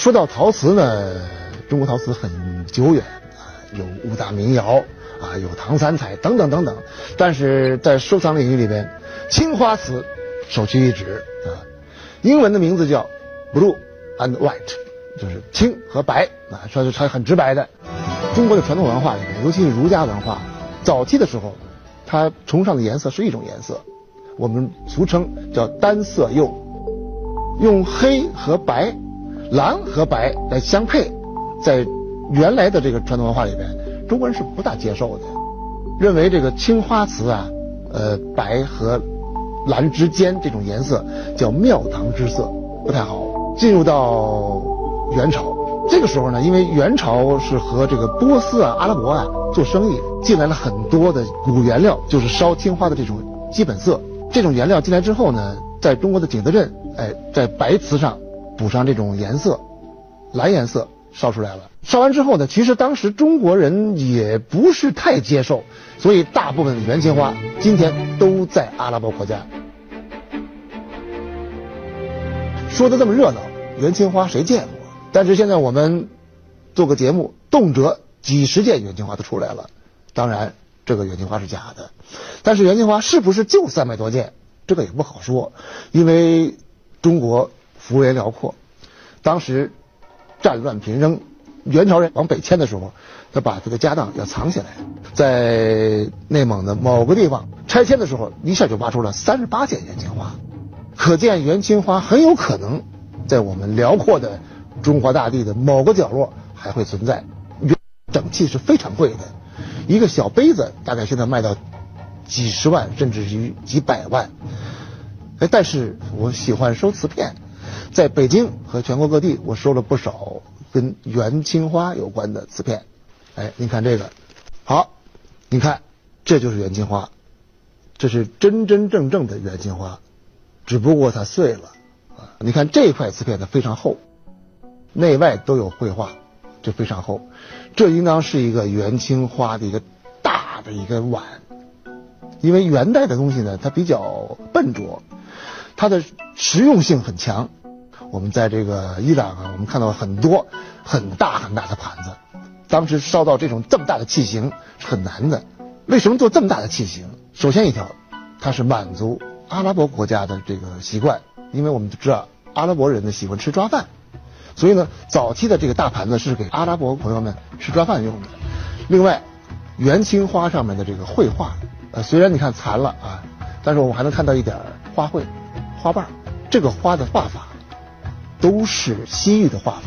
说到陶瓷呢，中国陶瓷很久远啊，有五大名窑啊，有唐三彩等等等等。但是在收藏领域里边，青花瓷首屈一指啊。英文的名字叫 blue and white，就是青和白啊，说是它很直白的。中国的传统文化里面，尤其是儒家文化，早期的时候，它崇尚的颜色是一种颜色，我们俗称叫单色釉，用黑和白。蓝和白来相配，在原来的这个传统文化里边，中国人是不大接受的，认为这个青花瓷啊，呃，白和蓝之间这种颜色叫庙堂之色，不太好。进入到元朝，这个时候呢，因为元朝是和这个波斯啊、阿拉伯啊做生意，进来了很多的古原料，就是烧青花的这种基本色。这种原料进来之后呢，在中国的景德镇，哎，在白瓷上。补上这种颜色，蓝颜色烧出来了。烧完之后呢，其实当时中国人也不是太接受，所以大部分的元青花今天都在阿拉伯国家。说的这么热闹，元青花谁见过？但是现在我们做个节目，动辄几十件元青花都出来了。当然，这个元青花是假的，但是元青花是不是就三百多件？这个也不好说，因为中国。幅员辽阔，当时战乱频仍，元朝人往北迁的时候，他把这个家当要藏起来，在内蒙的某个地方拆迁的时候，一下就挖出了三十八件元青花，可见元青花很有可能在我们辽阔的中华大地的某个角落还会存在。元整器是非常贵的，一个小杯子大概现在卖到几十万，甚至于几百万。哎，但是我喜欢收瓷片。在北京和全国各地，我收了不少跟元青花有关的瓷片。哎，你看这个，好，你看，这就是元青花，这是真真正正的元青花，只不过它碎了啊。你看这块瓷片它非常厚，内外都有绘画，就非常厚。这应当是一个元青花的一个大的一个碗，因为元代的东西呢，它比较笨拙，它的实用性很强。我们在这个伊朗啊，我们看到很多很大很大的盘子，当时烧到这种这么大的器型是很难的。为什么做这么大的器型？首先一条，它是满足阿拉伯国家的这个习惯，因为我们都知道阿拉伯人呢喜欢吃抓饭，所以呢，早期的这个大盘子是给阿拉伯朋友们吃抓饭用的。另外，元青花上面的这个绘画，呃，虽然你看残了啊，但是我们还能看到一点花卉、花瓣这个花的画法。都是西域的画法，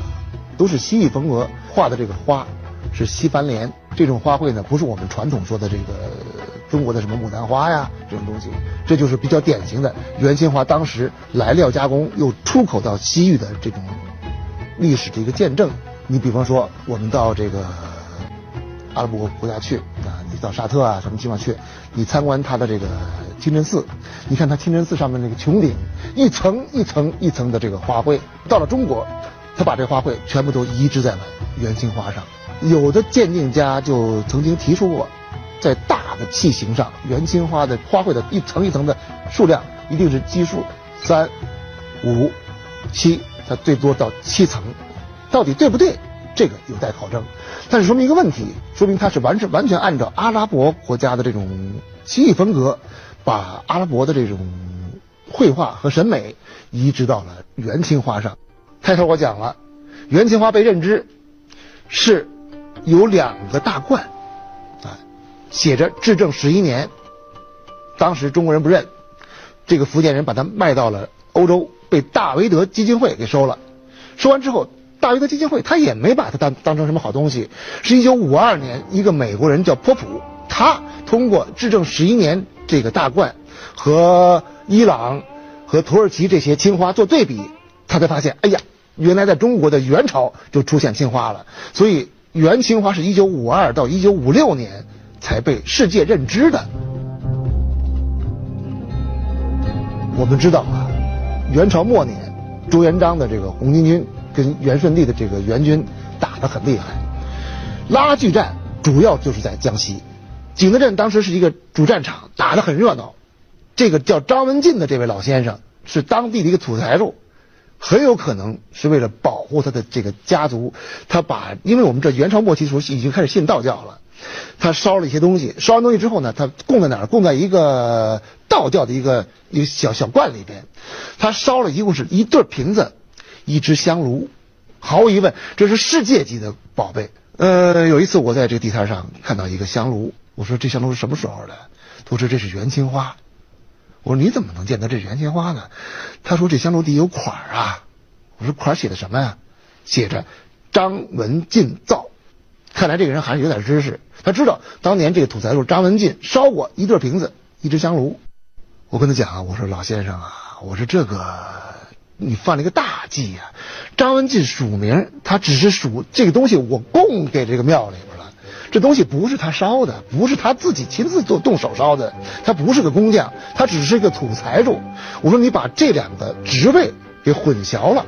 都是西域风格画的这个花，是西番莲这种花卉呢，不是我们传统说的这个中国的什么牡丹花呀这种东西，这就是比较典型的元青花当时来料加工又出口到西域的这种历史的一个见证。你比方说，我们到这个阿拉伯国家去，到沙特啊什么地方去，你参观它的这个。清真寺，你看它清真寺上面那个穹顶，一层一层一层的这个花卉。到了中国，他把这花卉全部都移植在了元青花上。有的鉴定家就曾经提出过，在大的器型上，元青花的花卉的一层一层的数量一定是奇数，三、五、七，它最多到七层，到底对不对？这个有待考证。但是说明一个问题，说明它是完是完全按照阿拉伯国家的这种西域风格。把阿拉伯的这种绘画和审美移植到了元青花上。开头我讲了，元青花被认知是有两个大罐，啊，写着至正十一年。当时中国人不认，这个福建人把它卖到了欧洲，被大维德基金会给收了。收完之后，大维德基金会他也没把它当当成什么好东西。是一九五二年，一个美国人叫波普，他通过执政十一年。这个大罐和伊朗和土耳其这些青花做对比，他才发现，哎呀，原来在中国的元朝就出现青花了。所以元青花是一九五二到一九五六年才被世界认知的。我们知道啊，元朝末年，朱元璋的这个红巾军跟元顺帝的这个元军打得很厉害，拉锯战主要就是在江西。景德镇当时是一个主战场，打得很热闹。这个叫张文进的这位老先生是当地的一个土财主，很有可能是为了保护他的这个家族，他把，因为我们这元朝末期的时候已经开始信道教了，他烧了一些东西，烧完东西之后呢，他供在哪儿？供在一个道教的一个一个小小罐里边，他烧了一共是一对瓶子，一只香炉，毫无疑问，这是世界级的宝贝。呃，有一次我在这个地摊上看到一个香炉，我说这香炉是什么时候的？他说这是元青花。我说你怎么能见到这元青花呢？他说这香炉底有款儿啊。我说款儿写的什么呀？写着张文进造。看来这个人还是有点知识，他知道当年这个土财主张文进烧过一对瓶子，一只香炉。我跟他讲啊，我说老先生啊，我说这个你犯了一个大忌呀。张文进署名，他只是署这个东西，我供给这个庙里边了。这东西不是他烧的，不是他自己亲自做动手烧的，他不是个工匠，他只是一个土财主。我说你把这两个职位给混淆了，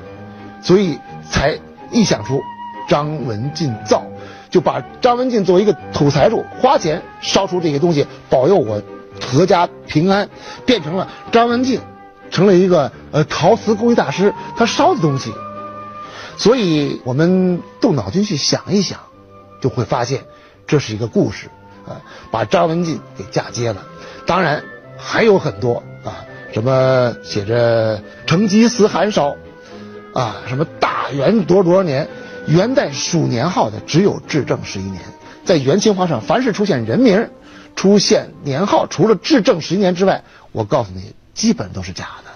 所以才臆想出张文进造，就把张文进作为一个土财主，花钱烧出这些东西，保佑我阖家平安，变成了张文进成了一个呃陶瓷工艺大师，他烧的东西。所以我们动脑筋去想一想，就会发现。这是一个故事，啊，把张文进给嫁接了。当然还有很多啊，什么写着成吉思汗烧，啊，什么大元多少多少年，元代属年号的只有至正十一年。在元青花上，凡是出现人名、出现年号，除了至正十一年之外，我告诉你，基本都是假的。